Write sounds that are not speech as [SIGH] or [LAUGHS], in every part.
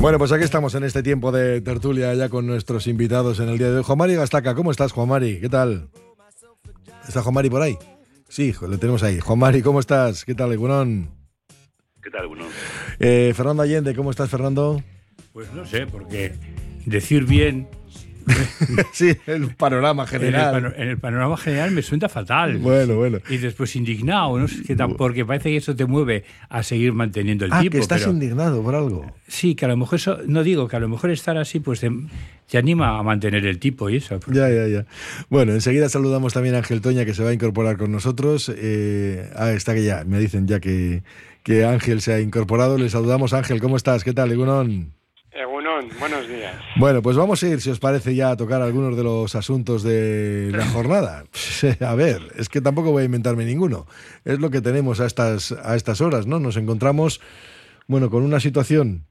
Bueno, pues aquí estamos en este tiempo de tertulia ya con nuestros invitados en el día de hoy. Juan Mari Gastaca, ¿cómo estás, Juan Mari? ¿Qué tal? ¿Está Juan Mari por ahí? Sí, le tenemos ahí. Juan Mari, ¿cómo estás? ¿Qué tal, Egunon? ¿Qué tal, Bruno? Eh, Fernando Allende, ¿cómo estás, Fernando? Pues no sé, porque decir bien [LAUGHS] sí, el panorama en el, general. pano- en el panorama general me suena fatal. Bueno, bueno. Y después indignado, no sé qué tan, porque parece que eso te mueve a seguir manteniendo el Ah, tipo. que estás pero- indignado por algo. Sí, que a lo mejor eso, no digo que a lo mejor estar así, pues te, te anima a mantener el tipo y eso. Ya, ya, ya. Bueno, enseguida saludamos también a Ángel Toña, que se va a incorporar con nosotros. Eh, ah, está que ya, me dicen ya que, que Ángel se ha incorporado. Le saludamos, Ángel, ¿cómo estás? ¿Qué tal, Egunon? Buenos días. Bueno, pues vamos a ir, si os parece, ya a tocar algunos de los asuntos de la jornada. [LAUGHS] A ver, es que tampoco voy a inventarme ninguno. Es lo que tenemos a estas, a estas horas, ¿no? Nos encontramos, bueno, con una situación,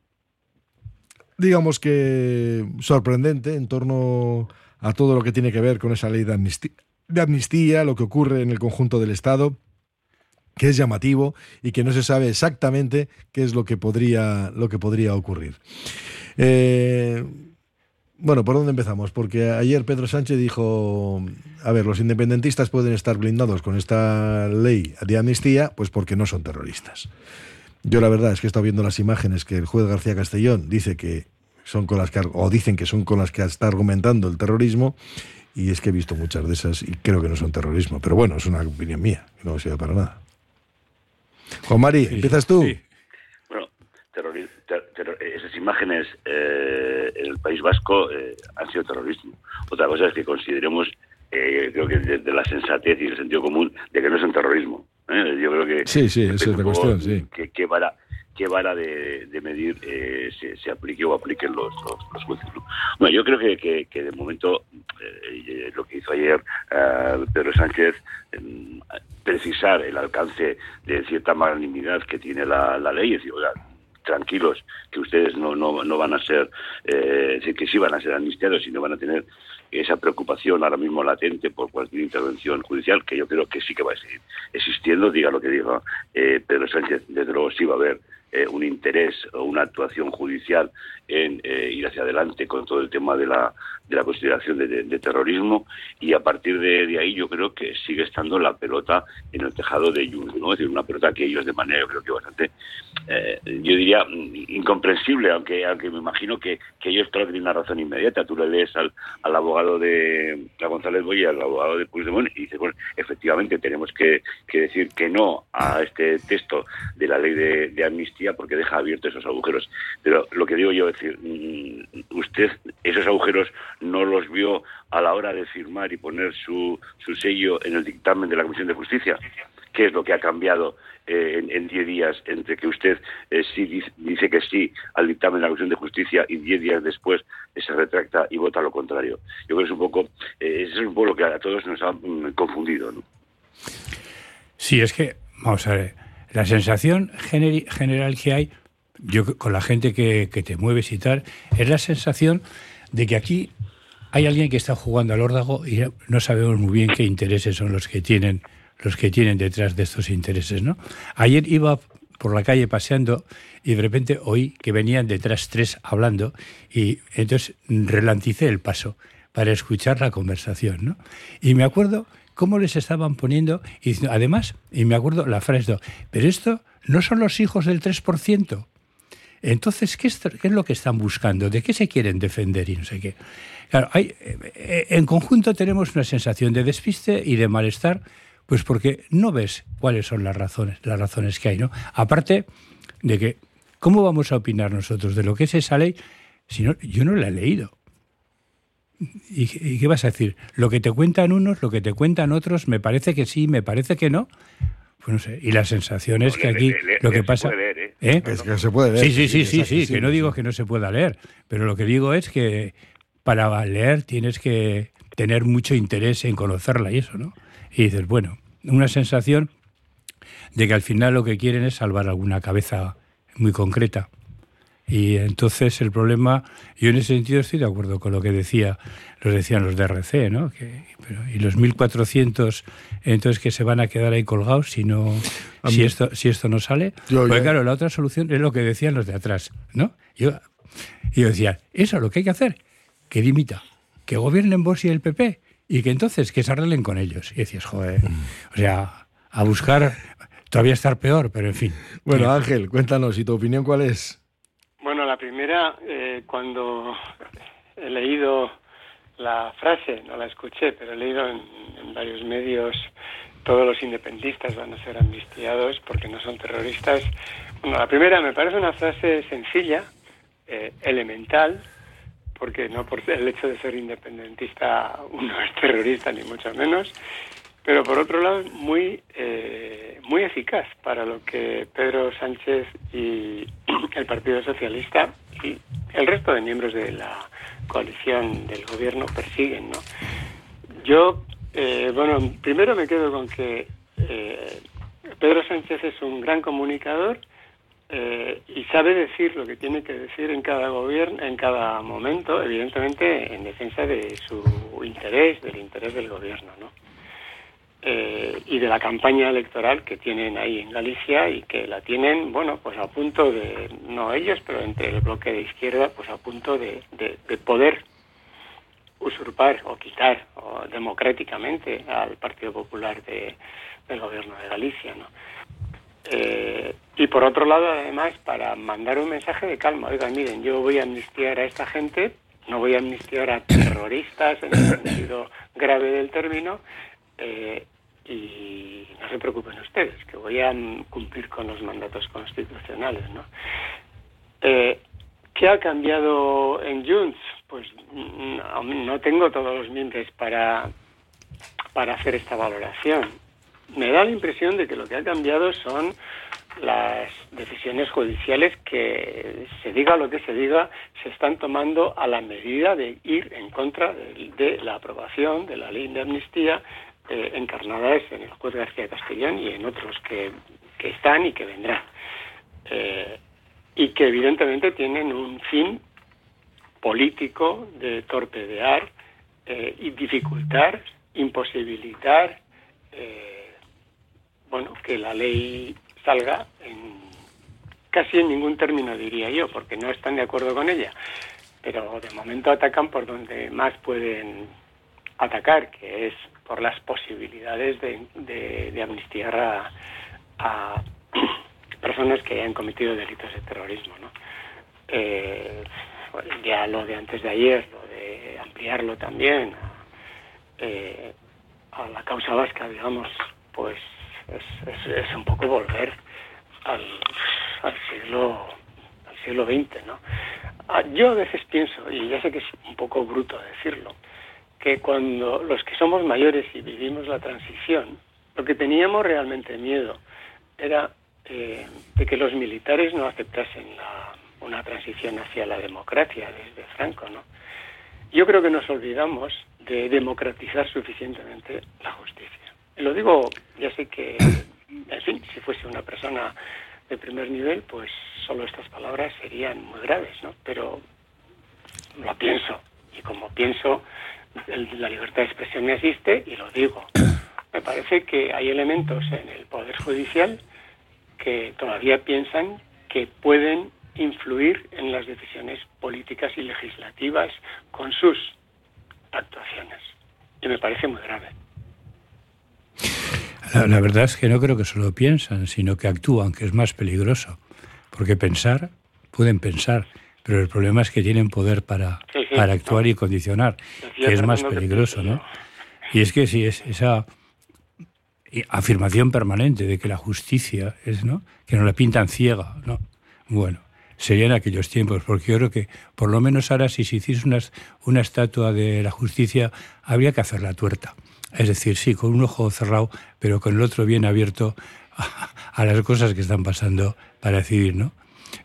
digamos que sorprendente en torno a todo lo que tiene que ver con esa ley de amnistía, de amnistía lo que ocurre en el conjunto del Estado que es llamativo y que no se sabe exactamente qué es lo que podría, lo que podría ocurrir. Eh, bueno, ¿por dónde empezamos? Porque ayer Pedro Sánchez dijo, a ver, los independentistas pueden estar blindados con esta ley de amnistía, pues porque no son terroristas. Yo la verdad es que he estado viendo las imágenes que el juez García Castellón dice que son con las que, o dicen que son con las que está argumentando el terrorismo, y es que he visto muchas de esas y creo que no son terrorismo. Pero bueno, es una opinión mía, que no sirve para nada. Juan Mari, Sí, ¿empiezas tú? sí. Bueno, terrori- ter- esas imágenes eh, en el País Vasco eh, han sido terrorismo. Otra cosa es que consideremos, eh, creo que de, de la sensatez y el sentido común, de que no es un terrorismo. ¿eh? Yo creo que... Sí, sí, esa es la cuestión, sí. que- qué vara, qué vara de, de medir eh, se, se aplique o apliquen los, los, los jueces. ¿no? Bueno, yo creo que, que, que de momento eh, lo que hizo ayer eh, Pedro Sánchez, em, precisar el alcance de cierta magnanimidad que tiene la, la ley, es decir, oiga, tranquilos, que ustedes no, no, no van a ser, eh, que sí van a ser amnistiados y no van a tener esa preocupación ahora mismo latente por cualquier intervención judicial, que yo creo que sí que va a seguir existiendo, diga lo que diga eh, Pedro Sánchez, desde luego sí va a haber eh, un interés o una actuación judicial en eh, ir hacia adelante con todo el tema de la, de la consideración de, terrorismo y a partir de, de ahí yo creo que sigue estando la pelota en el tejado de Junts, ¿no? Es decir, una pelota que ellos de manera yo creo que bastante, eh, yo diría, mm, incomprensible, aunque aunque me imagino que, que ellos claro tienen una razón inmediata. Tú le lees al, al abogado de a González Boya, al abogado de Puigdemont, y dice, bueno, efectivamente tenemos que, que decir que no a este texto de la ley de, de porque deja abiertos esos agujeros. Pero lo que digo yo es decir, mm, usted esos agujeros no los vio a la hora de firmar y poner su, su sello en el dictamen de la Comisión de Justicia. ¿Qué es lo que ha cambiado eh, en- en 10 días entre que usted eh, sí dice, que sí al dictamen de la Comisión de Justicia y 10 días después eh, se retracta y vota lo contrario? Yo creo que es un poco, eso es un poco lo que a todos nos ha mm, confundido. ¿no? Sí, es que, vamos a ver, la sensación general que hay, yo con la gente que, que te mueves y tal, es la sensación de que aquí hay alguien que está jugando al órdago y no sabemos muy bien qué intereses son los que tienen los que tienen detrás de estos intereses, ¿no? Ayer iba por la calle paseando y de repente oí que venían detrás tres hablando y entonces relancicé el paso para escuchar la conversación, ¿no? Y me acuerdo cómo les estaban poniendo, y además, y me acuerdo la frase, pero esto no son los hijos del 3%. Entonces, ¿qué es, qué es lo que están buscando? ¿De qué se quieren defender y no sé qué? Claro, hay, eh, en conjunto tenemos una sensación de despiste y de malestar, pues porque no ves cuáles son las razones, las razones que hay, ¿no? Aparte de que, ¿cómo vamos a opinar nosotros de lo que es esa ley si no, yo no la he leído? ¿Y, y qué vas a decir? Lo que te cuentan unos, lo que te cuentan otros, me parece que sí, me parece que no. Pues no sé. Y la sensación es que Le- aquí le- le- lo le que se pasa. puede leer, ¿eh? ¿Eh? Es que se puede leer. Sí, sí, sí, sí, sí, que no digo que no se pueda leer, pero lo que digo es que para leer tienes que tener mucho interés en conocerla y eso, ¿no? Y dices, bueno, una sensación de que al final lo que quieren es salvar alguna cabeza muy concreta. Y entonces el problema, yo en ese sentido estoy de acuerdo con lo que decía, los decían los de RC, ¿no? Que, pero, y los 1.400, entonces que se van a quedar ahí colgados si no, A si mí- esto, si esto no sale. Yo Porque ya- claro, la otra solución es lo que decían los de atrás, ¿no? Yo, yo decía, eso lo que hay que hacer, que dimita, que gobiernen vos y el PP, y que entonces que se arreglen con ellos. Y decías, joder, o sea, a buscar, todavía estar peor, pero en fin. Bueno, Eh, Ángel, cuéntanos, ¿y tu opinión cuál es? La primera, eh, cuando he leído la frase, no la escuché, pero he leído en, varios medios, todos los independistas van a ser amnistiados porque no son terroristas. Bueno, la primera me parece una frase sencilla, eh, elemental, porque no por el hecho de ser independentista uno es terrorista, ni mucho menos, pero por otro lado muy eh, muy eficaz para lo que Pedro Sánchez y [CLEARS THROAT] el Partido Socialista y el resto de miembros de la coalición del gobierno persiguen, ¿no? Yo, eh, bueno, primero me quedo con que eh, Pedro Sánchez es un gran comunicador eh, y sabe decir lo que tiene que decir en cada gobierno, en cada momento, evidentemente en defensa de su interés, del interés del gobierno, ¿no? Eh, y de la campaña electoral que tienen ahí en Galicia y que la tienen, bueno, pues a punto de, no ellos, pero entre el bloque de izquierda, pues a punto de, de- de poder usurpar o quitar democráticamente al Partido Popular de- del gobierno de Galicia, ¿no? Eh, y por otro lado, además, para mandar un mensaje de calma. Oigan, miren, yo voy a amnistiar a esta gente, no voy a amnistiar a terroristas en el sentido grave del término, eh, y no se preocupen ustedes, que voy a mm, cumplir con los mandatos constitucionales, ¿no? Eh, ¿Qué ha cambiado en Junts? Pues mm, no, no tengo todos los miembros para, para hacer esta valoración. Me da la impresión de que lo que ha cambiado son las decisiones judiciales que, se diga lo que se diga, se están tomando a la medida de ir en contra de la aprobación de la ley de amnistía eh, encarnadas en el juez García Castellón y en otros que, que están y que vendrán. Eh, y que evidentemente tienen un fin político de torpedear eh, y dificultar, imposibilitar, bueno, que la ley salga en casi en ningún término diría yo, porque no están de acuerdo con ella. Pero de momento atacan por donde más pueden atacar, que es por las posibilidades de, de- amnistiar a, [CLEARS THROAT] personas que hayan cometido delitos de terrorismo. ¿no? Eh, ya lo de antes de ayer, lo de ampliarlo también a, eh, a la causa vasca, digamos, pues es, es- es un poco volver al, al siglo al siglo XX, ¿no? Ah, Yo a veces pienso, y ya sé que es un poco bruto decirlo, que cuando los que somos mayores y vivimos la transición, lo que teníamos realmente miedo era eh, de que los militares no aceptasen la- una transición hacia la democracia desde Franco, ¿no? Yo creo que nos olvidamos de democratizar suficientemente la justicia. Lo digo, ya sé que, en fin, si fuese una persona de primer nivel, pues solo estas palabras serían muy graves, ¿no? Pero lo pienso. Y como pienso, la libertad de expresión me asiste y lo digo. [COUGHS] Me parece que hay elementos en el Poder Judicial que todavía piensan que pueden influir en las decisiones políticas y legislativas con sus actuaciones. Y me parece muy grave. La, la verdad es que no creo que solo piensan, sino que actúan, que es más peligroso. Porque pensar, pueden pensar, pero el problema es que tienen poder para, Sí, sí, para actuar no. y condicionar, que es más peligroso, ¿no? Y es que si es esa afirmación permanente de que la justicia es, ¿no? Que nos la pintan ciega, ¿no? Bueno, serían aquellos tiempos, porque yo creo que por lo menos ahora si se hiciese una, una estatua de la justicia, habría que hacer la tuerta. Es decir, sí, con un ojo cerrado, pero con el otro bien abierto a, a las cosas que están pasando para decidir, ¿no?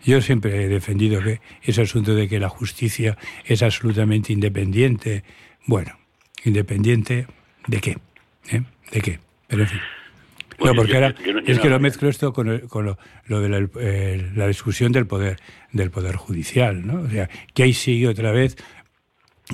Yo siempre he defendido que ese asunto de que la justicia es absolutamente independiente, bueno, independiente de qué, ¿Eh? ¿De qué? Pero en fin. Bueno, no, porque yo- ahora yo no- yo es no- que lo mezclo esto con, el- con lo, lo de la, eh, la discusión del poder del poder judicial, ¿no? O sea, que ahí sigue otra vez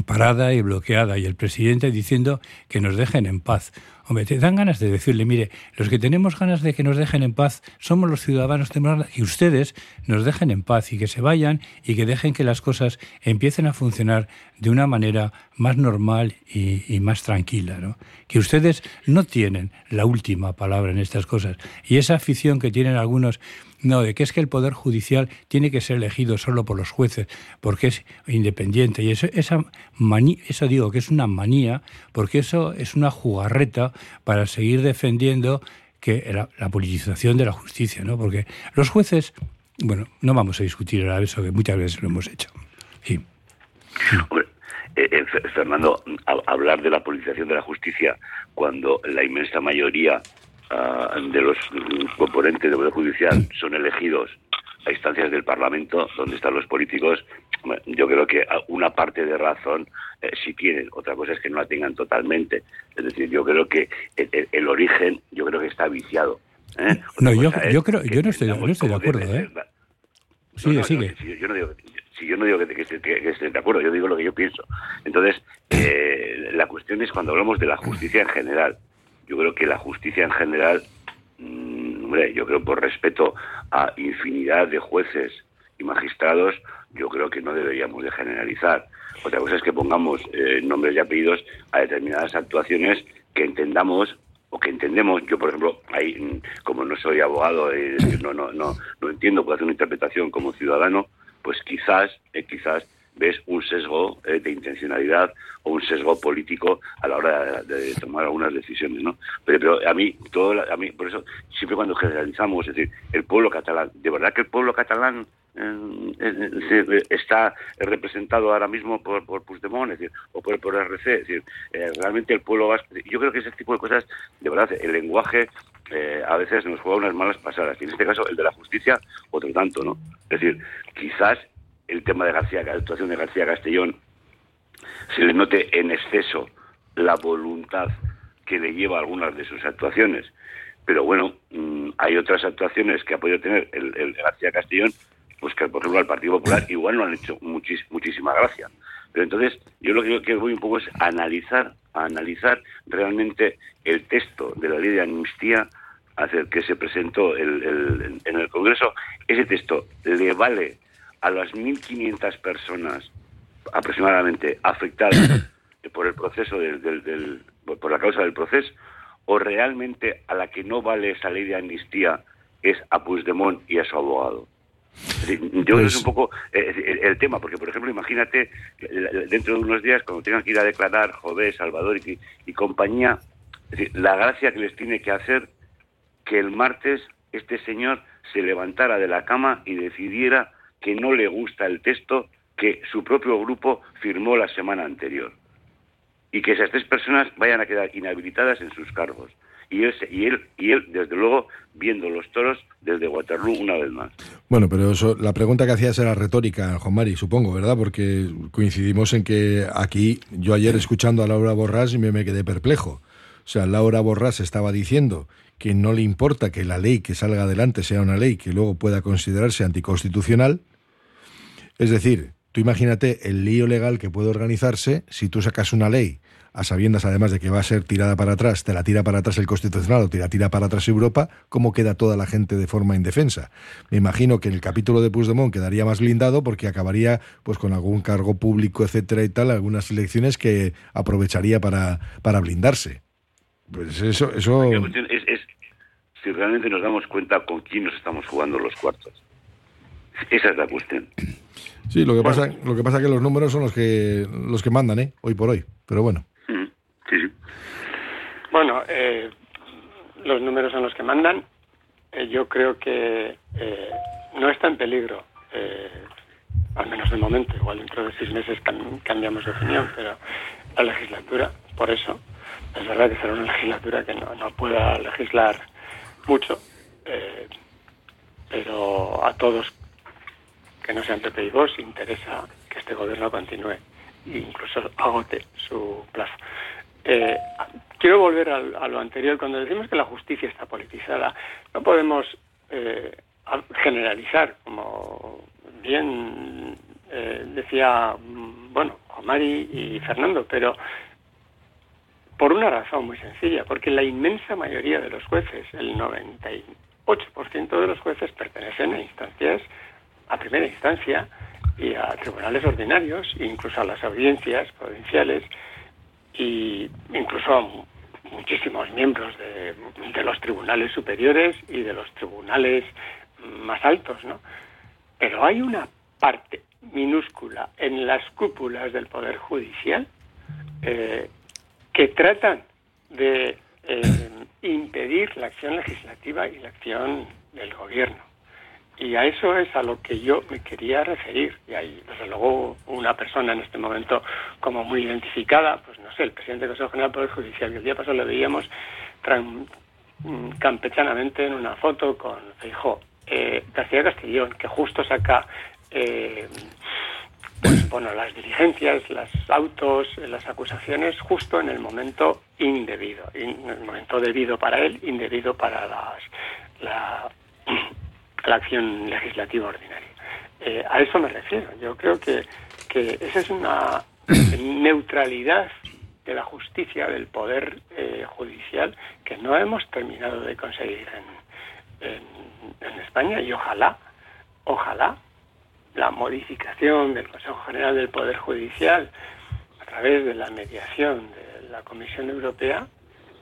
parada y bloqueada y el presidente diciendo que nos dejen en paz. Hombre, te dan ganas de decirle, mire, los que tenemos ganas de que nos dejen en paz somos los ciudadanos, que ustedes nos dejen en paz y que se vayan y que dejen que las cosas empiecen a funcionar de una manera más normal y, y más tranquila, ¿no? Que ustedes no tienen la última palabra en estas cosas y esa afición que tienen algunos no, de que es que el Poder Judicial tiene que ser elegido solo por los jueces, porque es independiente. Y eso, esa mani- eso digo que es una manía, porque eso es una jugarreta para seguir defendiendo que la, politización de la justicia, ¿no? Porque los jueces, bueno, no vamos a discutir ahora eso, que muchas veces lo hemos hecho. Sí. Eh, eh, Fer- Fernando, hablar de la politización de la justicia cuando la inmensa mayoría ah, de los componentes del Poder Judicial son elegidos a instancias del Parlamento, donde están los políticos, yo creo que una parte de razón eh, sí tienen, otra cosa es que no la tengan totalmente. Es decir, yo creo que el, el- el origen, yo creo que está viciado. ¿eh? No, yo- yo creo- yo no estoy- no estoy de acuerdo, ¿eh? Sigue, no, no, sigue. no, si yo no digo, si yo no digo que, que, que- que esté de acuerdo, yo digo lo que yo pienso. Entonces, eh, la cuestión es cuando hablamos de la justicia en general. Yo creo que la justicia en general, mm, hombre, yo creo por respeto a infinidad de jueces y magistrados, yo creo que no deberíamos de generalizar. Otra cosa es que pongamos eh, nombres y apellidos a determinadas actuaciones que entendamos o que entendemos, yo por ejemplo, ahí, mm, como no soy abogado, eh, no, no, no, no entiendo, puedo hacer una interpretación como ciudadano, pues quizás, eh, quizás ves un sesgo eh, de intencionalidad o un sesgo político a la hora de, de tomar algunas decisiones, ¿no? Pero, pero a mí, todo, a mí, por eso, siempre cuando generalizamos, es decir, el pueblo catalán, ¿de verdad que el pueblo catalán eh, eh, está representado ahora mismo por, por Puigdemont, es decir, o por, por RC, es decir, eh, realmente el pueblo vasco, yo creo que ese tipo de cosas, de verdad, el lenguaje eh, a veces nos juega unas malas pasadas, y en este caso el de la justicia, otro tanto, ¿no? Es decir, quizás el tema de García, la actuación de García Castellón, se le note en exceso la voluntad que le lleva a algunas de sus actuaciones. Pero bueno, mm, hay otras actuaciones que ha podido tener el, García Castellón, pues que por ejemplo al Partido Popular igual no han hecho muchísima gracia. Pero entonces yo lo que voy un poco es analizar, analizar realmente el texto de la ley de amnistía hacia el que se presentó en el Congreso. Ese texto le vale a las 1.500 personas aproximadamente afectadas [COUGHS] por el proceso del, del- del- por la causa del proceso o realmente a la que no vale esa ley de amnistía es a Puigdemont y a su abogado. Yo creo que Pues- es un poco eh, el, el tema, porque por ejemplo, imagínate dentro de unos días cuando tengan que ir a declarar Jové, Salvador y, y compañía, es decir, la gracia que les tiene que hacer que el martes este señor se levantara de la cama y decidiera que no le gusta el texto que su propio grupo firmó la semana anterior. Y que esas tres personas vayan a quedar inhabilitadas en sus cargos. Y él, y él, y él desde luego, viendo los toros desde Waterloo una vez más. Bueno, pero eso, la pregunta que hacías era retórica, Juan Mari, supongo, ¿verdad? Porque coincidimos en que aquí, yo ayer escuchando a Laura Borrás me, me quedé perplejo. O sea, Laura Borrás estaba diciendo que no le importa que la ley que salga adelante sea una ley que luego pueda considerarse anticonstitucional. Es decir, tú imagínate el lío legal que puede organizarse si tú sacas una ley a sabiendas además de que va a ser tirada para atrás, te la tira para atrás el Constitucional o te la tira para atrás Europa, ¿cómo queda toda la gente de forma indefensa? Me imagino que el capítulo de Puigdemont quedaría más blindado porque acabaría pues con algún cargo público, etcétera y tal, algunas elecciones que aprovecharía para, para blindarse. Pues eso, eso... La cuestión es, es si realmente nos damos cuenta con quién nos estamos jugando los cuartos. Esa es la cuestión. Sí, lo que pasa, lo que pasa es que los números son los que los que mandan, ¿eh? Hoy por hoy. Pero bueno. Mm, Sí, sí. Bueno, eh, los números son los que mandan. Eh, yo creo que eh, no está en peligro eh, al menos de momento, igual dentro de seis meses cambiamos de opinión, pero la legislatura, por eso, es verdad que será una legislatura que no, no pueda legislar mucho, eh, pero a todos que no sean PP y vos interesa que este gobierno continúe e incluso agote su plazo. Eh, quiero volver a, lo anterior. Cuando decimos que la justicia está politizada, no podemos eh, generalizar, como bien eh, decía, mm, bueno, Omari y Fernando, pero por una razón muy sencilla, porque la inmensa mayoría de los jueces, el 98% de los jueces pertenecen a instancias, a primera instancia y a tribunales ordinarios, incluso a las audiencias provinciales y incluso a muchísimos miembros de, los tribunales superiores y de los tribunales más altos, ¿no? Pero hay una parte minúscula en las cúpulas del Poder Judicial eh, que tratan de eh, impedir la acción legislativa y la acción del gobierno. Y a eso es a lo que yo me quería referir. Y hay, desde luego, una persona en este momento como muy identificada, pues no sé, el presidente del Consejo General del Poder Judicial, que el día pasado lo veíamos campechanamente en una foto con Feijó. Eh, García Castellón, que justo saca eh, pues, [CLEARS THROAT] bueno, las diligencias, las autos, las acusaciones justo en el momento indebido, en el momento debido para él, indebido para las, la, [CLEARS THROAT] la acción legislativa ordinaria. Eh, a eso me refiero. Yo creo que, que esa es una [CLEARS THROAT] neutralidad de la justicia, del poder eh, judicial, que no hemos terminado de conseguir en, en España y ojalá, ojalá la modificación del Consejo General del Poder Judicial a través de la mediación de la Comisión Europea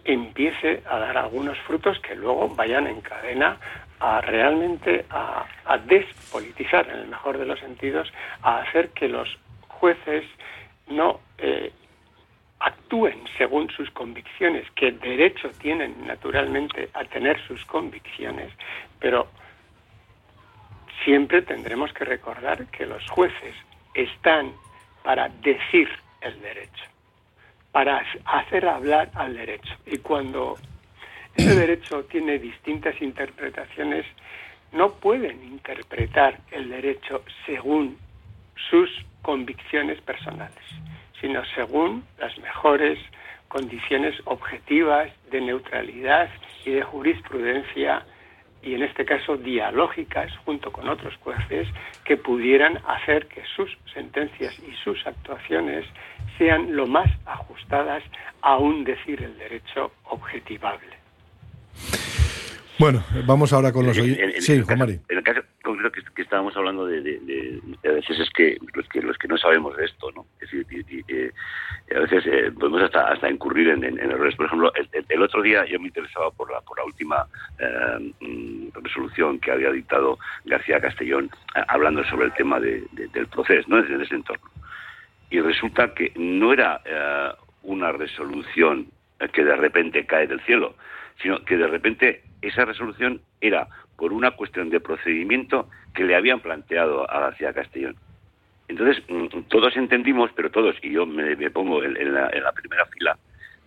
empiece a dar algunos frutos que luego vayan en cadena a realmente a, despolitizar, en el mejor de los sentidos, a hacer que los jueces no eh, actúen según sus convicciones, que derecho tienen naturalmente a tener sus convicciones, pero siempre tendremos que recordar que los jueces están para decir el derecho, para hacer hablar al derecho. Y cuando ese derecho tiene distintas interpretaciones, no pueden interpretar el derecho según sus convicciones personales, sino según las mejores condiciones objetivas de neutralidad y de jurisprudencia y en este caso dialógicas junto con otros jueces que pudieran hacer que sus sentencias y sus actuaciones sean lo más ajustadas a un decir el derecho objetivable. Bueno, vamos ahora con los oyentes. Sí, Juan Mari. En el caso concreto que, estábamos hablando de, a veces es que los que los que no sabemos de esto, ¿no? Es decir, eh, a veces eh, podemos hasta, hasta incurrir en, errores. Por ejemplo, el, otro día yo me interesaba por la por la última eh, resolución que había dictado García Castellón hablando sobre el tema del proceso, ¿no? En ese entorno. Y resulta que no era una resolución que de repente cae del cielo, sino que de repente esa resolución era por una cuestión de procedimiento que le habían planteado a García Castellón. Entonces, mm, todos entendimos, pero todos, y yo me, pongo en, la, primera fila,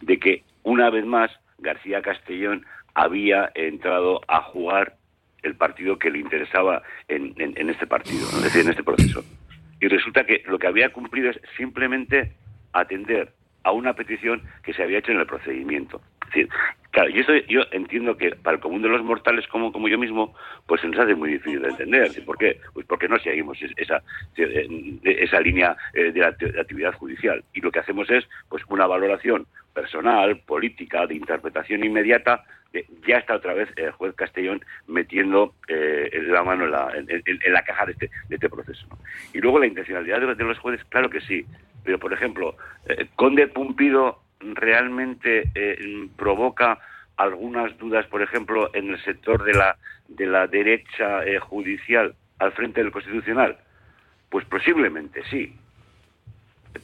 de que una vez más García Castellón había entrado a jugar el partido que le interesaba en, este partido, es decir, en este proceso. Y resulta que lo que había cumplido es simplemente atender a una petición que se había hecho en el procedimiento. Claro, y eso yo entiendo que para el común de los mortales como, como yo mismo, pues se nos hace muy difícil de entender. ¿Por qué? Pues porque no seguimos esa, esa línea eh, de, la, actividad judicial. Y lo que hacemos es pues una valoración personal, política, de interpretación inmediata. ya está otra vez el juez Castellón metiendo eh, la mano en la, en, la caja de este, de este proceso. Y luego la intencionalidad de, los jueces, claro que sí. Pero, por ejemplo, eh, Conde Pumpido realmente eh, provoca algunas dudas, por ejemplo, en el sector de la, de la derecha eh, judicial al frente del Constitucional? Pues posiblemente sí.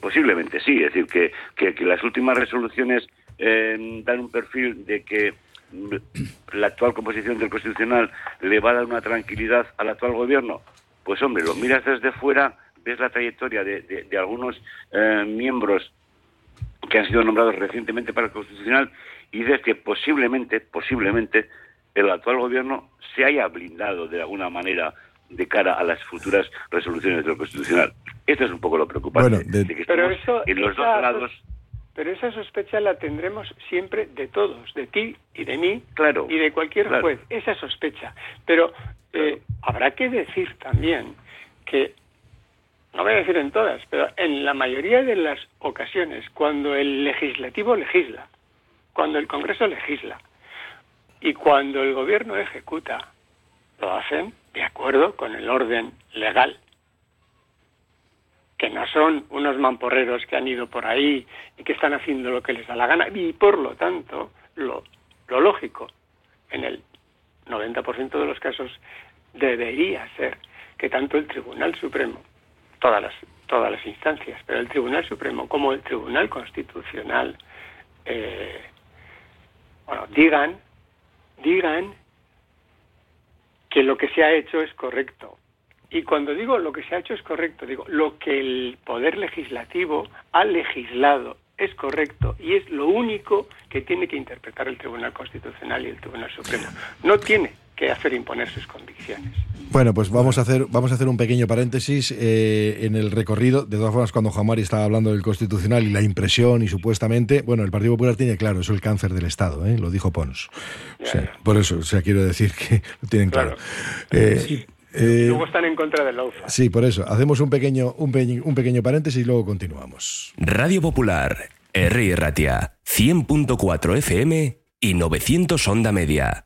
Posiblemente sí. Es decir, que, que, las últimas resoluciones eh, dan un perfil de que la actual composición del Constitucional le va a dar una tranquilidad al actual gobierno. pues hombre, lo miras desde fuera, ves la trayectoria de, de- de algunos eh, miembros que han sido nombrados recientemente para el Constitucional y dices que posiblemente, posiblemente, el actual gobierno se haya blindado de alguna manera de cara a las futuras resoluciones del Constitucional. Esto es un poco lo preocupante. Bueno, de- que Pero eso- en los dos esa- lados, Pero esa sospecha la tendremos siempre de todos, de ti y de mí claro. y de cualquier claro. juez, esa sospecha. Pero eh, habrá que decir también que, no voy a decir en todas, pero en la mayoría de las ocasiones, cuando el legislativo legisla, cuando el Congreso legisla y cuando el gobierno ejecuta, lo hacen de acuerdo con el orden legal que no son unos mamporreros que han ido por ahí y que están haciendo lo que les da la gana. Y por lo tanto, lo, lógico, en el 90% de los casos, debería ser que tanto el Tribunal Supremo, todas las, todas las instancias, pero el Tribunal Supremo como el Tribunal Constitucional, eh, bueno, digan, digan que lo que se ha hecho es correcto. Y cuando digo lo que se ha hecho es correcto, digo lo que el Poder Legislativo ha legislado es correcto y es lo único que tiene que interpretar el Tribunal Constitucional y el Tribunal Supremo. No tiene que hacer imponer sus convicciones. Bueno, pues vamos a hacer, vamos a hacer un pequeño paréntesis eh, en el recorrido. De todas formas, cuando Juan Mari estaba hablando del Constitucional y la impresión y supuestamente, bueno, el Partido Popular tiene claro, es el cáncer del Estado, ¿eh? lo dijo Pons. O sea, Ya, ya. por eso, o sea, quiero decir que [LAUGHS] lo tienen claro. Claro. Eh, Sí. eh, Luego están en contra del LAUFA. sí, por eso. Hacemos un pequeño, un, pe- un pequeño paréntesis y luego continuamos. Radio Popular, R. Ratia, 100.4 FM y 900 Onda Media.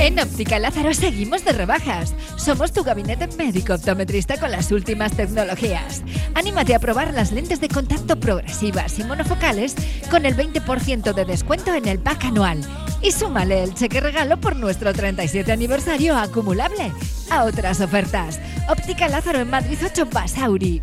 En Óptica Lázaro seguimos de rebajas. Somos tu gabinete médico optometrista con las últimas tecnologías. Anímate a probar las lentes de contacto progresivas y monofocales con el 20% de descuento en el pack anual. Y súmale el cheque regalo por nuestro 37 aniversario acumulable a otras ofertas. Óptica Lázaro en Madrid 8 Basauri.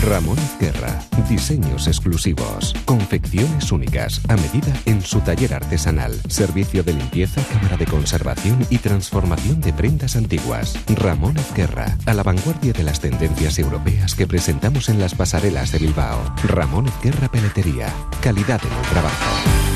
Ramón Izquierra. Diseños exclusivos. Confecciones únicas. A medida en su taller artesanal. Servicio de limpieza, cámara de conservación y transformación de prendas antiguas. Ramón Izquierra. A la vanguardia de las tendencias europeas que presentamos en las pasarelas de Bilbao. Ramón Izquierra Peletería. Calidad en el trabajo.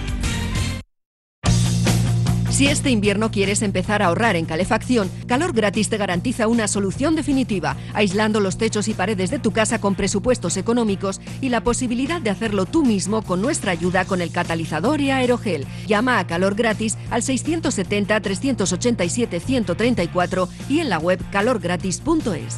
Si este invierno quieres empezar a ahorrar en calefacción, Calor Gratis te garantiza una solución definitiva, aislando los techos y paredes de tu casa con presupuestos económicos y la posibilidad de hacerlo tú mismo con nuestra ayuda con el catalizador y aerogel. Llama a Calor Gratis al 670-387-134 y en la web calorgratis.es.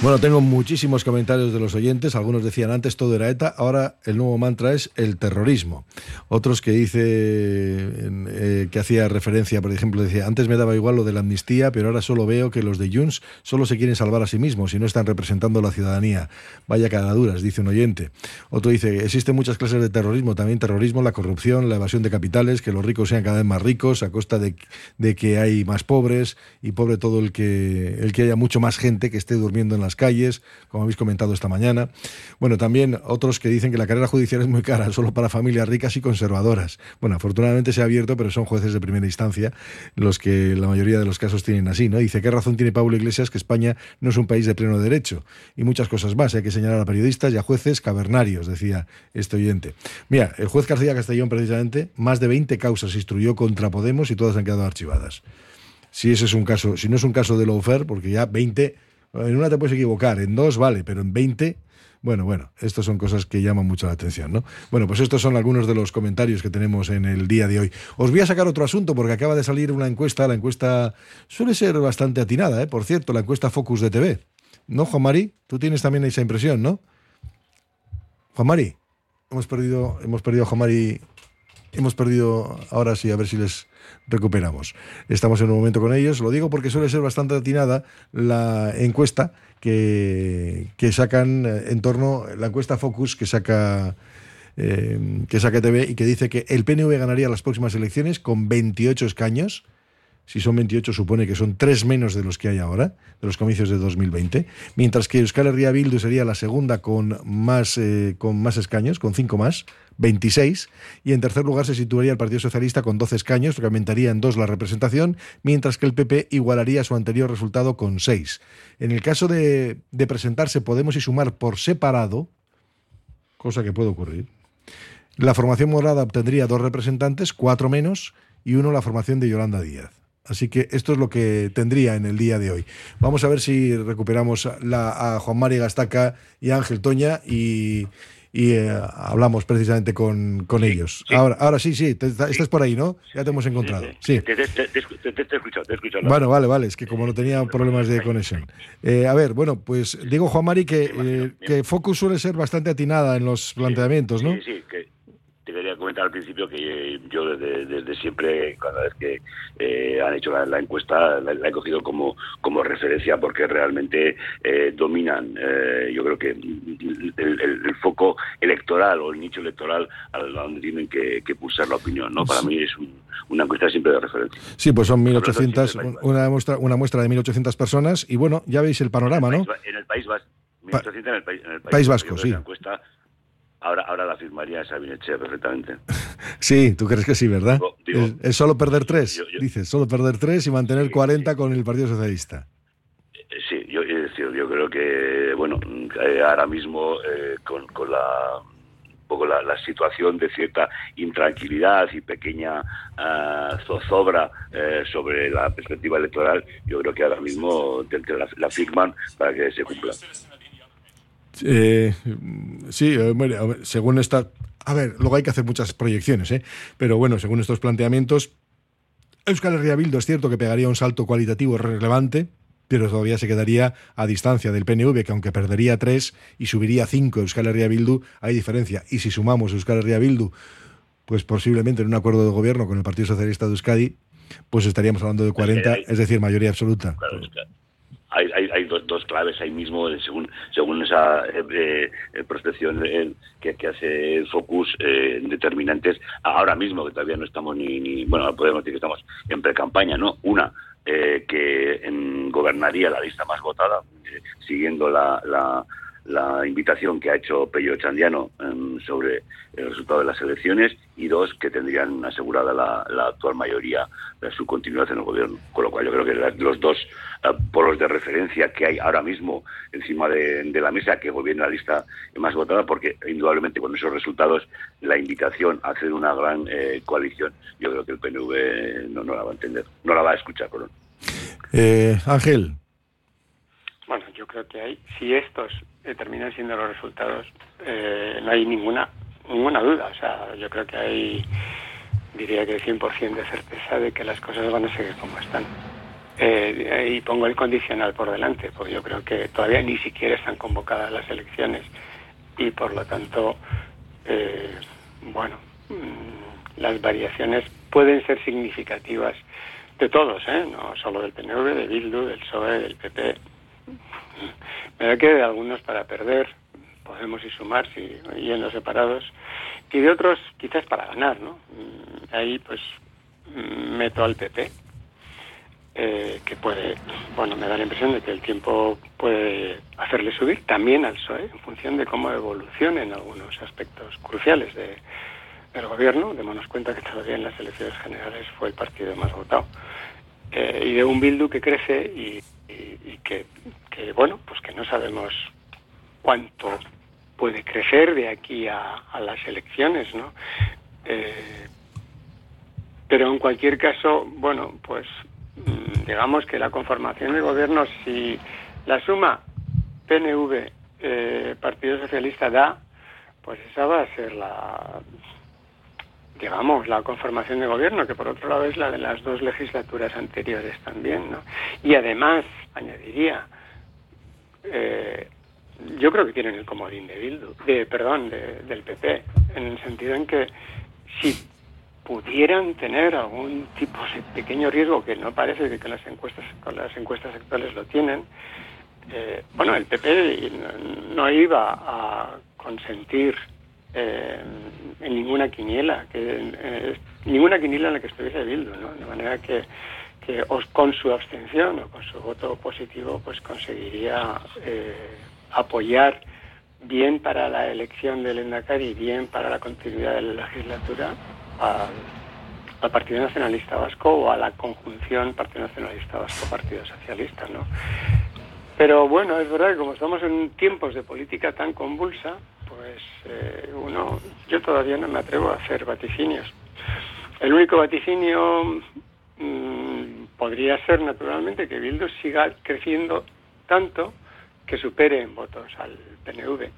Bueno, tengo muchísimos comentarios de los oyentes. Algunos decían antes todo era ETA, ahora el nuevo mantra es el terrorismo. Otros que dice eh, que hacía referencia, por ejemplo, decía antes me daba igual lo de la amnistía, pero ahora solo veo que los de Junts solo se quieren salvar a sí mismos y no están representando a la ciudadanía. Vaya cagaduras, dice un oyente. Otro dice existen muchas clases de terrorismo, también terrorismo, la corrupción, la evasión de capitales, que los ricos sean cada vez más ricos a costa de, de que hay más pobres y pobre todo el que el que haya mucho más gente que esté durmiendo en la las calles, como habéis comentado esta mañana. Bueno, también otros que dicen que la carrera judicial es muy cara, [LAUGHS] solo para familias ricas y conservadoras. Bueno, afortunadamente se ha abierto, pero son jueces de primera instancia los que la mayoría de los casos tienen así, ¿no? Dice, ¿qué razón tiene Pablo Iglesias que España no es un país de pleno derecho? Y muchas cosas más. Hay que señalar a periodistas y a jueces cavernarios, decía este oyente. Mira, el juez García Castellón, precisamente, más de 20 causas instruyó contra Podemos y todas han quedado archivadas. Si ese es un caso, si no es un caso de lawfare, porque ya 20 en una te puedes equivocar, en dos vale, pero en 20 bueno, bueno, estas son cosas que llaman mucho la atención, ¿no? Bueno, pues estos son algunos de los comentarios que tenemos en el día de hoy. Os voy a sacar otro asunto porque acaba de salir una encuesta, la encuesta suele ser bastante atinada, ¿eh? Por cierto, la encuesta Focus de TV. ¿No, Juan? Tú tienes también esa impresión, ¿no? Juan Mari, hemos perdido, hemos perdido a Juan hemos perdido, ahora sí, a ver si les recuperamos. Estamos en un momento con ellos, lo digo porque suele ser bastante atinada la encuesta que, que sacan eh, en torno, la encuesta Focus que saca... Eh, que saca TV y que dice que el PNV ganaría las próximas elecciones con 28 escaños, si son 28 supone que son tres menos de los que hay ahora, de los comicios de 2020, mientras que Euskal Herria Bildu sería la segunda con más, eh, con más escaños, con cinco más, 26, y en tercer lugar se situaría el Partido Socialista con 12 escaños, lo que aumentaría en dos la representación, mientras que el PP igualaría su anterior resultado con 6. En el caso de, de presentarse Podemos y Sumar por separado, cosa que puede ocurrir, la formación morada obtendría dos representantes, cuatro menos, y uno la formación de Yolanda Díaz. Así que esto es lo que tendría en el día de hoy. Vamos a ver si recuperamos la, a Juan Mari Gastaca y a Ángel Toña y, y eh, hablamos precisamente con, con ellos. Ahora, ahora sí, sí, te- estás por ahí, ¿no? Ya te hemos encontrado. Sí. Te, te, te, te, te- te he escuchado, te he escuchado. Bueno, vale, vale, es que como no tenía problemas de conexión. Eh, a ver, bueno, pues digo Juan Mari que, eh, que Focus suele ser bastante atinada en los planteamientos, ¿no? Sí, sí, que quería comentar al principio que yo desde, desde siempre, cada vez que eh, han hecho la, la encuesta, la, la he cogido como, como referencia porque realmente eh, dominan, eh, yo creo que el, el- el foco electoral o el nicho electoral a donde tienen que, que pulsar la opinión. ¿no? Para mí es un- una encuesta siempre de referencia. Sí, pues son Sobre todo 1.800, en el País una muestra, una muestra de 1.800 personas y bueno, ya veis el panorama, ¿no? En el País Vasco. 1800 en el País, en el País Vasco, sí. esa encuesta ahora, ahora la firmaría Sabine Echea perfectamente. [LAUGHS] Sí, tú crees que sí, ¿verdad? digo- es, es solo perder tres, yo- yo- dices, solo perder tres y mantener 40 con el Partido Socialista. Eh, Sí, yo, es decir, yo creo que, bueno, eh, ahora mismo eh, con, con la poco la, la situación de cierta intranquilidad y pequeña ah, zozobra eh, sobre la perspectiva electoral, yo creo que ahora mismo la, la firman para que se cumpla. Eh, sí, bueno, a ver, según esta... A ver, luego hay que hacer muchas proyecciones, ¿eh? Pero bueno, según estos planteamientos, Euskal Herria Bildu es cierto que pegaría un salto cualitativo relevante, pero todavía se quedaría a distancia del PNV, que aunque perdería tres y subiría cinco Euskal Herria Bildu, hay diferencia. Y si sumamos Euskal Herria Bildu, pues posiblemente en un acuerdo de gobierno con el Partido Socialista de Euskadi, pues estaríamos hablando de 40, hay- es decir, mayoría absoluta. Claro, hay, hay, hay dos, dos claves ahí mismo, eh, según según esa eh, eh, prospección eh, que, que hace Focus, eh, determinantes ahora mismo, que todavía no estamos ni, ni bueno, podemos decir que estamos en pre-campaña, ¿no? Una, que en- gobernaría la lista más votada, siguiendo la, la, la invitación que ha hecho Pello Chandiano em, sobre el resultado de las elecciones y dos, que tendrían asegurada la, la actual mayoría de su continuidad en el gobierno. Con lo cual yo creo que la- los dos eh, polos de referencia que hay ahora mismo encima de, de la mesa que gobierna la lista más votada, porque indudablemente con esos resultados la invitación a hacer una gran eh, coalición, yo creo que el PNV no, no la va a entender, no la va a escuchar, perdón. Eh, Ángel, Bueno, yo creo que hay, si estos eh, terminan siendo los resultados, eh, no hay ninguna ninguna duda. O sea, yo creo que hay, diría que 100% de certeza de que las cosas van a seguir como están. Eh, y pongo el condicional por delante, porque yo creo que todavía ni siquiera están convocadas las elecciones y por lo tanto, eh, bueno, mm, las variaciones pueden ser significativas de todos, ¿eh? no solo del PNV, de Bildu, del PSOE, del PP. Me da que de algunos para perder, Podemos y Sumar, si, yendo separados, y de otros quizás para ganar, ¿no? Mm, Ahí pues mm, meto al PP, eh, que puede, bueno, me da la impresión de que el tiempo puede hacerle subir también al PSOE en función de cómo evolucionen algunos aspectos cruciales de, del gobierno. Démonos cuenta que todavía en las elecciones generales fue el partido más votado. Eh, y de un Bildu que crece y, y- que, que, bueno, pues que no sabemos cuánto puede crecer de aquí a, a las elecciones, ¿no? Eh, pero en cualquier caso, bueno, pues mm, digamos que la conformación de gobierno, si la suma PNV, eh, Partido Socialista da, pues esa va a ser la, digamos, la conformación de gobierno, que por otro lado es la de las dos legislaturas anteriores también, ¿no? Y además, añadiría, eh, yo creo que tienen el comodín de Bildu, de, perdón, de- del PP, en el sentido en que si pudieran tener algún tipo de pequeño riesgo que no parece que con las encuestas con las encuestas actuales lo tienen eh, bueno el PP no, no iba a consentir eh, en ninguna quiniela que eh, ninguna quiniela en la que estuviese Bildu ¿no? de manera que os- con su abstención o con su voto positivo pues conseguiría eh, apoyar bien para la elección del Endacari y bien para la continuidad de la legislatura al, al Partido Nacionalista Vasco o a la conjunción Partido Nacionalista Vasco-Partido Socialista, ¿no? Pero bueno, es verdad que como estamos en tiempos de política tan convulsa, pues eh, uno, yo todavía no me atrevo a hacer vaticinios. El único vaticinio mm, podría ser, naturalmente, que Bildu siga creciendo tanto que supere en votos al PNV.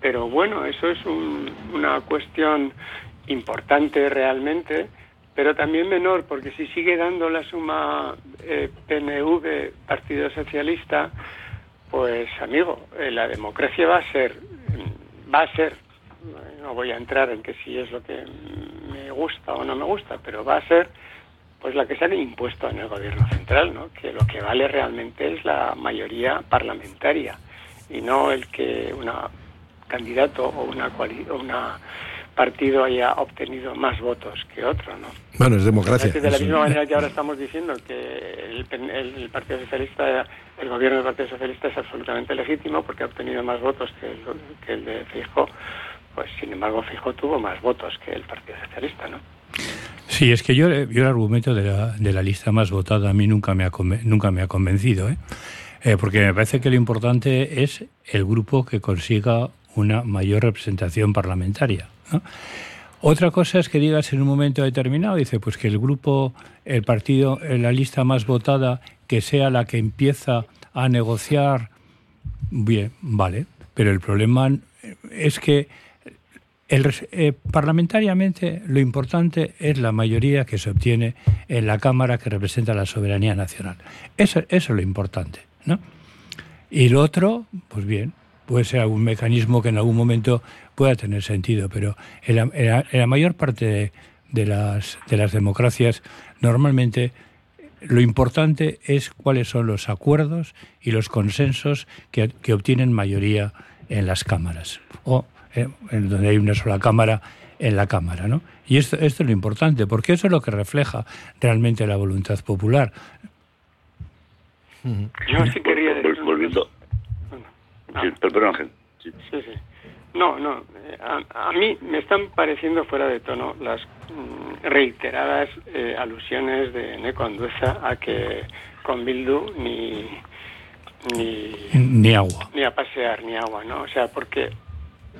Pero bueno, eso es un- una cuestión importante realmente, pero también menor, porque si sigue dando la suma eh, PNV, Partido Socialista, pues amigo, eh, la democracia va a ser, va a ser, no voy a entrar en que si es lo que me gusta o no me gusta, pero va a ser pues la que se ha impuesto en el gobierno central, ¿no? Que lo que vale realmente es la mayoría parlamentaria y no el que una candidato o una o una partido haya obtenido más votos que otro, ¿no? bueno, es democracia. Es que de la misma manera que ahora estamos diciendo que el, el Partido Socialista, el gobierno del Partido Socialista es absolutamente legítimo porque ha obtenido más votos que el, que el de Fijo, pues sin embargo Fijo tuvo más votos que el Partido Socialista, ¿no? Sí, es que yo, yo el argumento de la, de la lista más votada a mí nunca me ha, conven- nunca me ha convencido, ¿eh? Eh, porque me parece que lo importante es el grupo que consiga una mayor representación parlamentaria. Otra cosa es que digas en un momento determinado, dice, pues que el grupo, el partido, eh, la lista más votada, que sea la que empieza a negociar, bien, vale, pero el problema es que el eh, parlamentariamente lo importante es la mayoría que se obtiene en la Cámara que representa la soberanía nacional. Eso, eso es lo importante. ¿no? Y lo otro, pues bien, puede ser algún mecanismo que en algún momento pueda tener sentido, pero en la, en la- en la mayor parte de, de las, de las democracias normalmente lo importante es cuáles son los acuerdos y los consensos que, que obtienen mayoría en las cámaras o eh, en donde hay una sola cámara en la cámara, ¿no? Y esto, esto es lo importante, porque eso es lo que refleja realmente la voluntad popular. Yo sí quería Volviendo. Sí, perdón, Ángel. Sí, sí. No, no. eh, A, a mí me están pareciendo fuera de tono las mm, reiteradas eh, alusiones de Neko Andueza a que con Bildu ni, ni, Ni agua. ni a pasear ni agua, ¿no? O sea, porque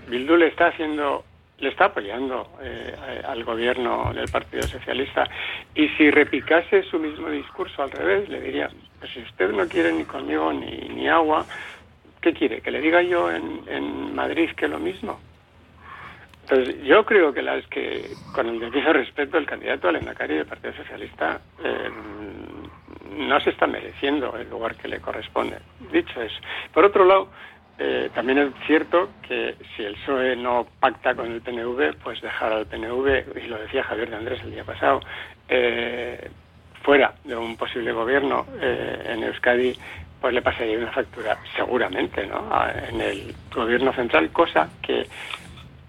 Bildu le está haciendo, le está apoyando eh, al gobierno del Partido Socialista y si repicase su mismo discurso al revés, le diría, pues si usted no quiere ni conmigo ni, ni agua, ¿qué quiere? ¿Que le diga yo en, Madrid que lo mismo? Entonces, yo creo que las que, con el debido respeto, el candidato al Endacari del Partido Socialista eh, no se está mereciendo el lugar que le corresponde. Dicho eso. Por otro lado, eh, también es cierto que si el PSOE no pacta con el PNV, pues dejar al PNV, y lo decía Javier de Andrés el día pasado, eh, fuera de un posible gobierno eh, en Euskadi, pues le pasaría una factura seguramente ¿no? En el gobierno central, cosa que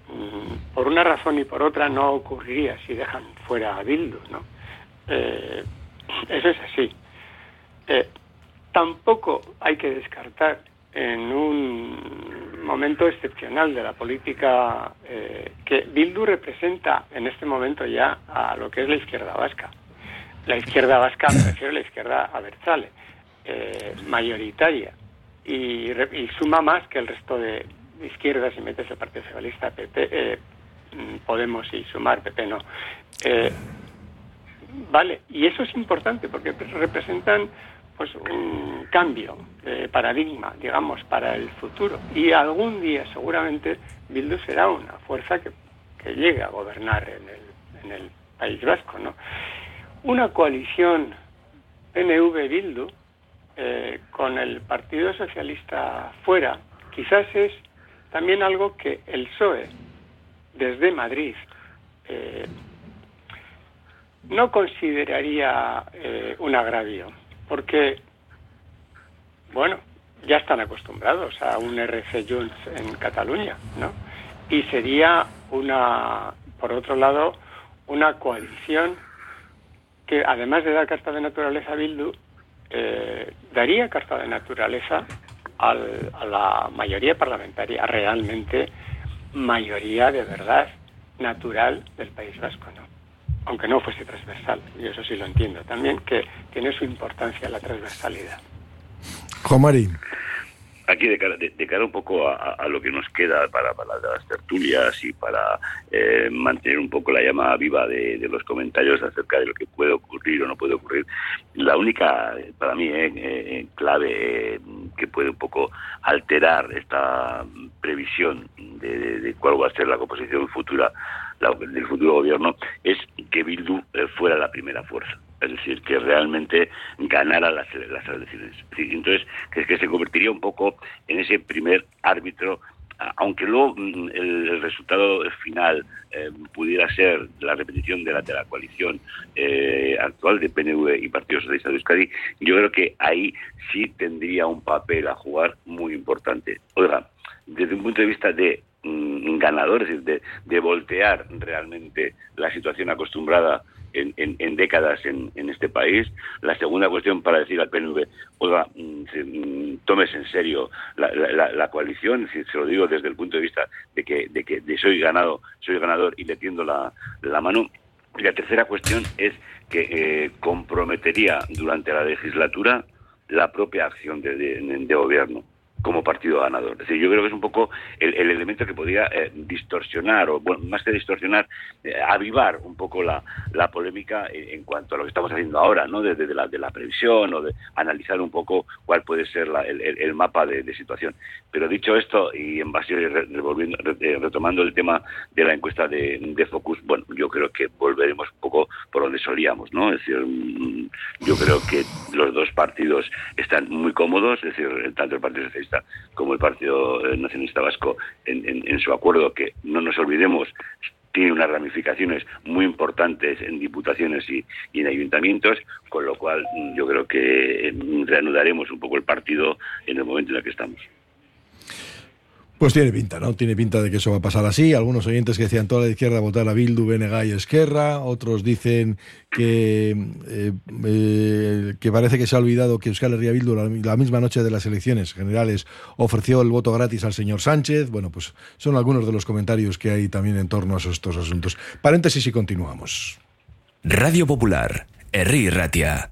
mm, por una razón y por otra no ocurriría si dejan fuera a Bildu. ¿no? Eh, eso es así. Eh, tampoco hay que descartar en un momento excepcional de la política eh, que Bildu representa en este momento ya a lo que es la izquierda vasca. La izquierda vasca, me refiero a la izquierda abertzale, eh, mayoritaria, y, suma más que el resto de izquierdas, si metes el Partido Socialista, PP, eh, mm, Podemos y Sumar, PP no. Eh, Vale, y eso es importante porque representan pues un cambio de paradigma, digamos, para el futuro. Y algún día seguramente Bildu será una fuerza que, que llegue a gobernar en el, en el País Vasco, ¿no? Una coalición PNV-Bildu eh, con el Partido Socialista fuera, quizás es también algo que el PSOE desde Madrid eh, no consideraría eh, un agravio, porque, bueno, ya están acostumbrados a un RC Junts en Cataluña, ¿no? Y sería una, por otro lado, una coalición que, además de dar carta de naturaleza a Bildu, eh, daría carta de naturaleza al- a la mayoría parlamentaria, realmente mayoría de verdad natural del País Vasco, ¿no? aunque no fuese transversal, y eso sí lo entiendo también, que tiene su importancia la transversalidad. Juan Mari. Aquí de cara, de, cara un poco a, lo que nos queda para, para las tertulias y para eh, mantener un poco la llama viva de, los comentarios acerca de lo que puede ocurrir o no puede ocurrir, la única, para mí, eh, eh, clave eh, que puede un poco alterar esta previsión de, de- de cuál va a ser la composición futura la- del futuro gobierno es que Bildu eh, fuera la primera fuerza. Es decir, que realmente ganara las, las elecciones. Entonces, que, que se convertiría un poco en ese primer árbitro, aunque luego mm, el, resultado final eh, pudiera ser la repetición de la, de la coalición eh, actual de PNV y Partido Socialista de Euskadi, yo creo que ahí sí tendría un papel a jugar muy importante. Oiga, desde un punto de vista de mm, ganador, es decir, de, de voltear realmente la situación acostumbrada en, en- en décadas en, en este país. La segunda cuestión para decir al PNV, oiga, mm, mm, tómese en serio la, coalición, si se lo digo desde el punto de vista de que, de que soy ganado, soy ganador y le tiendo la, mano. Y la tercera cuestión es que eh, comprometería durante la legislatura la propia acción de gobierno como partido ganador. Es decir, yo creo que es un poco el, el elemento que podría eh, distorsionar, o bueno, más que distorsionar, eh, avivar un poco la, la polémica en, cuanto a lo que estamos haciendo ahora, ¿no? Desde de la, de la previsión o de analizar un poco cuál puede ser la- el, mapa de, de situación. Pero dicho esto, y en base, re- revolviendo- re- eh, retomando el tema de la encuesta de, de Focus, bueno, yo creo que volveremos un poco por donde solíamos, ¿no? Es decir, mm, yo creo que los dos partidos están muy cómodos, es decir, tanto el Partido Socialista como el Partido eh, Nacionalista Vasco en, su acuerdo, que no nos olvidemos, tiene unas ramificaciones muy importantes en diputaciones y, y en ayuntamientos, con lo cual mm, yo creo que eh, reanudaremos un poco el partido en el momento en el que estamos. Pues tiene pinta, ¿no? Tiene pinta de que eso va a pasar así. Algunos oyentes que decían toda la izquierda votar a Bildu, Benega y Esquerra. Otros dicen que, eh, eh, que parece que se ha olvidado que Euskal Herria Bildu, la, misma noche de las elecciones generales, ofreció el voto gratis al señor Sánchez. Bueno, pues son algunos de los comentarios que hay también en torno a estos asuntos. Paréntesis y continuamos. Radio Popular, Herri Ratia.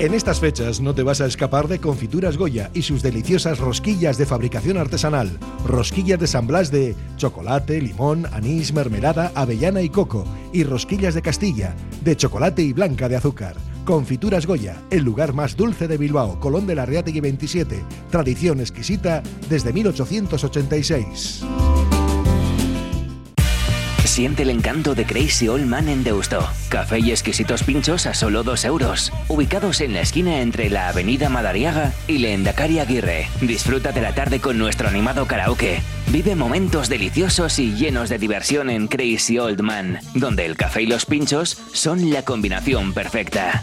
En estas fechas no te vas a escapar de Confituras Goya y sus deliciosas rosquillas de fabricación artesanal. Rosquillas de San Blas de chocolate, limón, anís, mermelada, avellana y coco. Y rosquillas de Castilla, de chocolate y blanca de azúcar. Confituras Goya, el lugar más dulce de Bilbao, Colón de la Reategui 27. Tradición exquisita desde 1886. Siente el encanto de Crazy Old Man en Deusto. Café y exquisitos pinchos a solo 2 euros. Ubicados en la esquina entre la avenida Madariaga y la Endacari Aguirre. Disfruta de la tarde con nuestro animado karaoke. Vive momentos deliciosos y llenos de diversión en Crazy Old Man, donde el café y los pinchos son la combinación perfecta.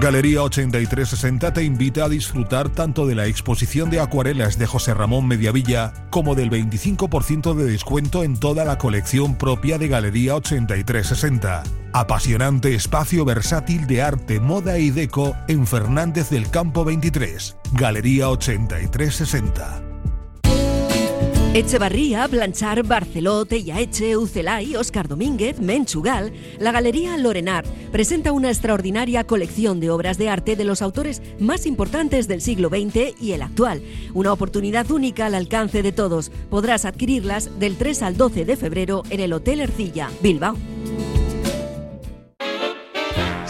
Galería 8360 te invita a disfrutar tanto de la exposición de acuarelas de José Ramón Mediavilla como del 25% de descuento en toda la colección propia de Galería 8360. Apasionante espacio versátil de arte, moda y deco en Fernández del Campo 23. Galería 8360. Echevarría, Blanchar, Barceló, Tellaeche, Ucelay, Oscar Domínguez, Menchugal, la Galería Lorenart presenta una extraordinaria colección de obras de arte de los autores más importantes del siglo XX y el actual. Una oportunidad única al alcance de todos. Podrás adquirirlas del 3 al 12 de febrero en el Hotel Ercilla, Bilbao.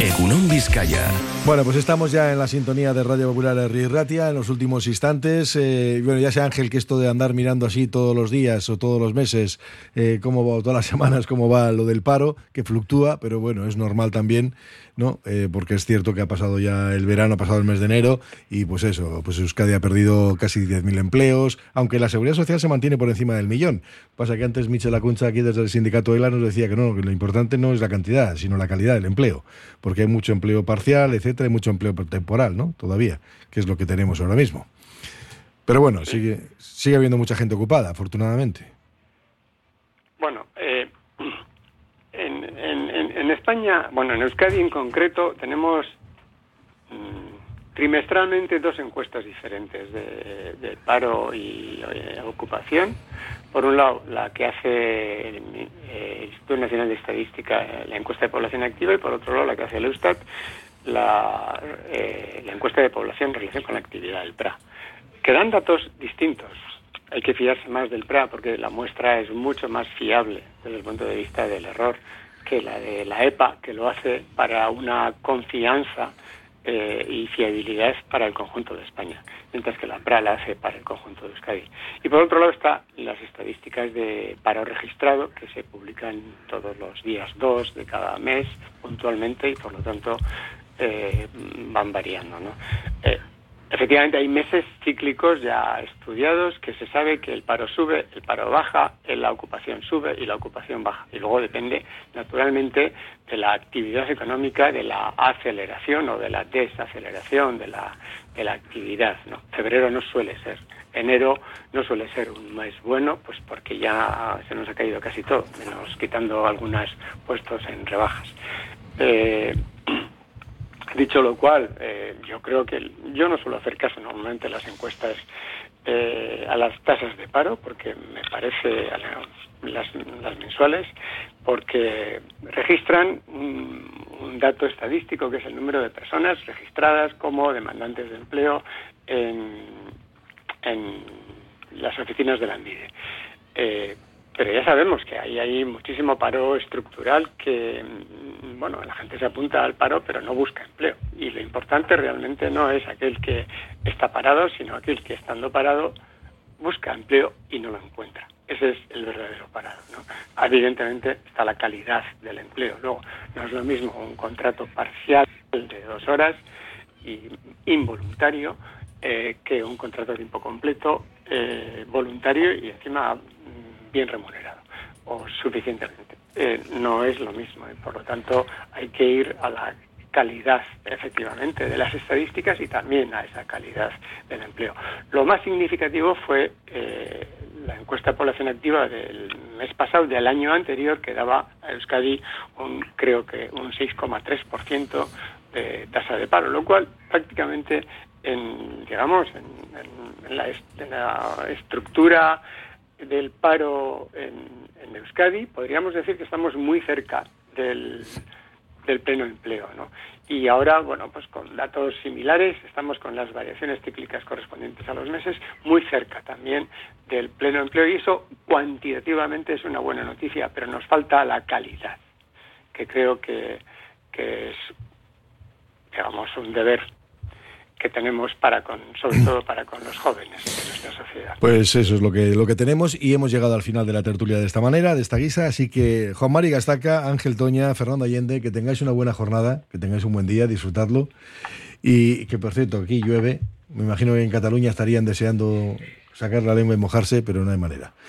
Egunon Vizcaya. Bueno, pues estamos ya en la sintonía de Radio Popular Ratia en los últimos instantes. Eh, bueno, ya sé Ángel que esto de andar mirando así todos los días o todos los meses, eh, cómo va, todas las semanas, cómo va lo del paro, que fluctúa, pero bueno, es normal también, ¿no? Eh, porque es cierto que ha pasado ya el verano, ha pasado el mes de enero y pues eso, pues Euskadi ha perdido casi 10.000 empleos, aunque la seguridad social se mantiene por encima del millón. Pasa que antes Michel Acuncha aquí desde el sindicato ELA nos decía que no, que lo importante no es la cantidad, sino la calidad del empleo, porque hay mucho empleo parcial, etcétera, hay mucho empleo temporal, ¿no? Todavía, que es lo que tenemos ahora mismo. Pero bueno, sigue, sigue habiendo mucha gente ocupada, afortunadamente. Bueno, eh, en, en- en- en España, bueno, en Euskadi en concreto, tenemos mm, trimestralmente dos encuestas diferentes de, paro y eh, ocupación. Por un lado, la que hace el, eh, Instituto Nacional de Estadística, eh, la encuesta de población activa, y por otro lado, la que hace el Eustat, la, la encuesta de población en relación con la actividad del PRA. Que dan datos distintos. Hay que fiarse más del PRA porque la muestra es mucho más fiable desde el punto de vista del error que la de la EPA, que lo hace para una confianza eh, y fiabilidad para el conjunto de España, mientras que la PRA la hace para el conjunto de Euskadi. Y por otro lado están las estadísticas de paro registrado, que se publican todos los días 2 de cada mes puntualmente y por lo tanto eh, van variando. ¿no? Eh, Efectivamente, hay meses cíclicos ya estudiados que se sabe que el paro sube, el paro baja, la ocupación sube y la ocupación baja. Y luego depende, naturalmente, de la actividad económica, de la aceleración o de la desaceleración de la, de la actividad. ¿no? Febrero no suele ser. Enero no suele ser un mes bueno, pues porque ya se nos ha caído casi todo, menos quitando algunos puestos en rebajas. Eh, Dicho lo cual, eh, yo creo que yo no suelo hacer caso normalmente en las encuestas eh, a las tasas de paro, porque me parece a la- las, las mensuales, porque registran un, un dato estadístico que es el número de personas registradas como demandantes de empleo en, las oficinas de la ANVIDE. Eh, pero ya sabemos que hay, hay muchísimo paro estructural que, mm, bueno, la gente se apunta al paro pero no busca empleo. Y lo importante realmente no es aquel que está parado, sino aquel que estando parado busca empleo y no lo encuentra. Ese es el verdadero parado. ¿no? Evidentemente está la calidad del empleo. Luego, no es lo mismo un contrato parcial de dos horas y involuntario eh, que un contrato de tiempo completo eh, voluntario y encima bien remunerado o suficientemente. Eh, no es lo mismo y por lo tanto hay que ir a la calidad efectivamente de las estadísticas y también a esa calidad del empleo. Lo más significativo fue eh, la encuesta de población activa del mes pasado, del año anterior, que daba a Euskadi un, creo que un 6,3% de tasa de paro, lo cual prácticamente en, digamos, en, la, en la estructura del paro en, en Euskadi, podríamos decir que estamos muy cerca del, del pleno empleo, ¿no? Y ahora, bueno, pues con datos similares, estamos con las variaciones cíclicas correspondientes a los meses, muy cerca también del pleno empleo, y eso cuantitativamente es una buena noticia, pero nos falta la calidad, que creo que, que es, digamos, un deber que tenemos para con, sobre todo para con los jóvenes de nuestra sociedad. Pues eso es lo que, lo que tenemos y hemos llegado al final de la tertulia de esta manera, de esta guisa. Así que Juan Mari Gastaca, Ángel Toña, Fernando Allende, que tengáis una buena jornada, que tengáis un buen día, disfrutadlo. Y que por cierto, aquí llueve. Me imagino que en Cataluña estarían deseando sacar la lengua y mojarse, pero no hay manera.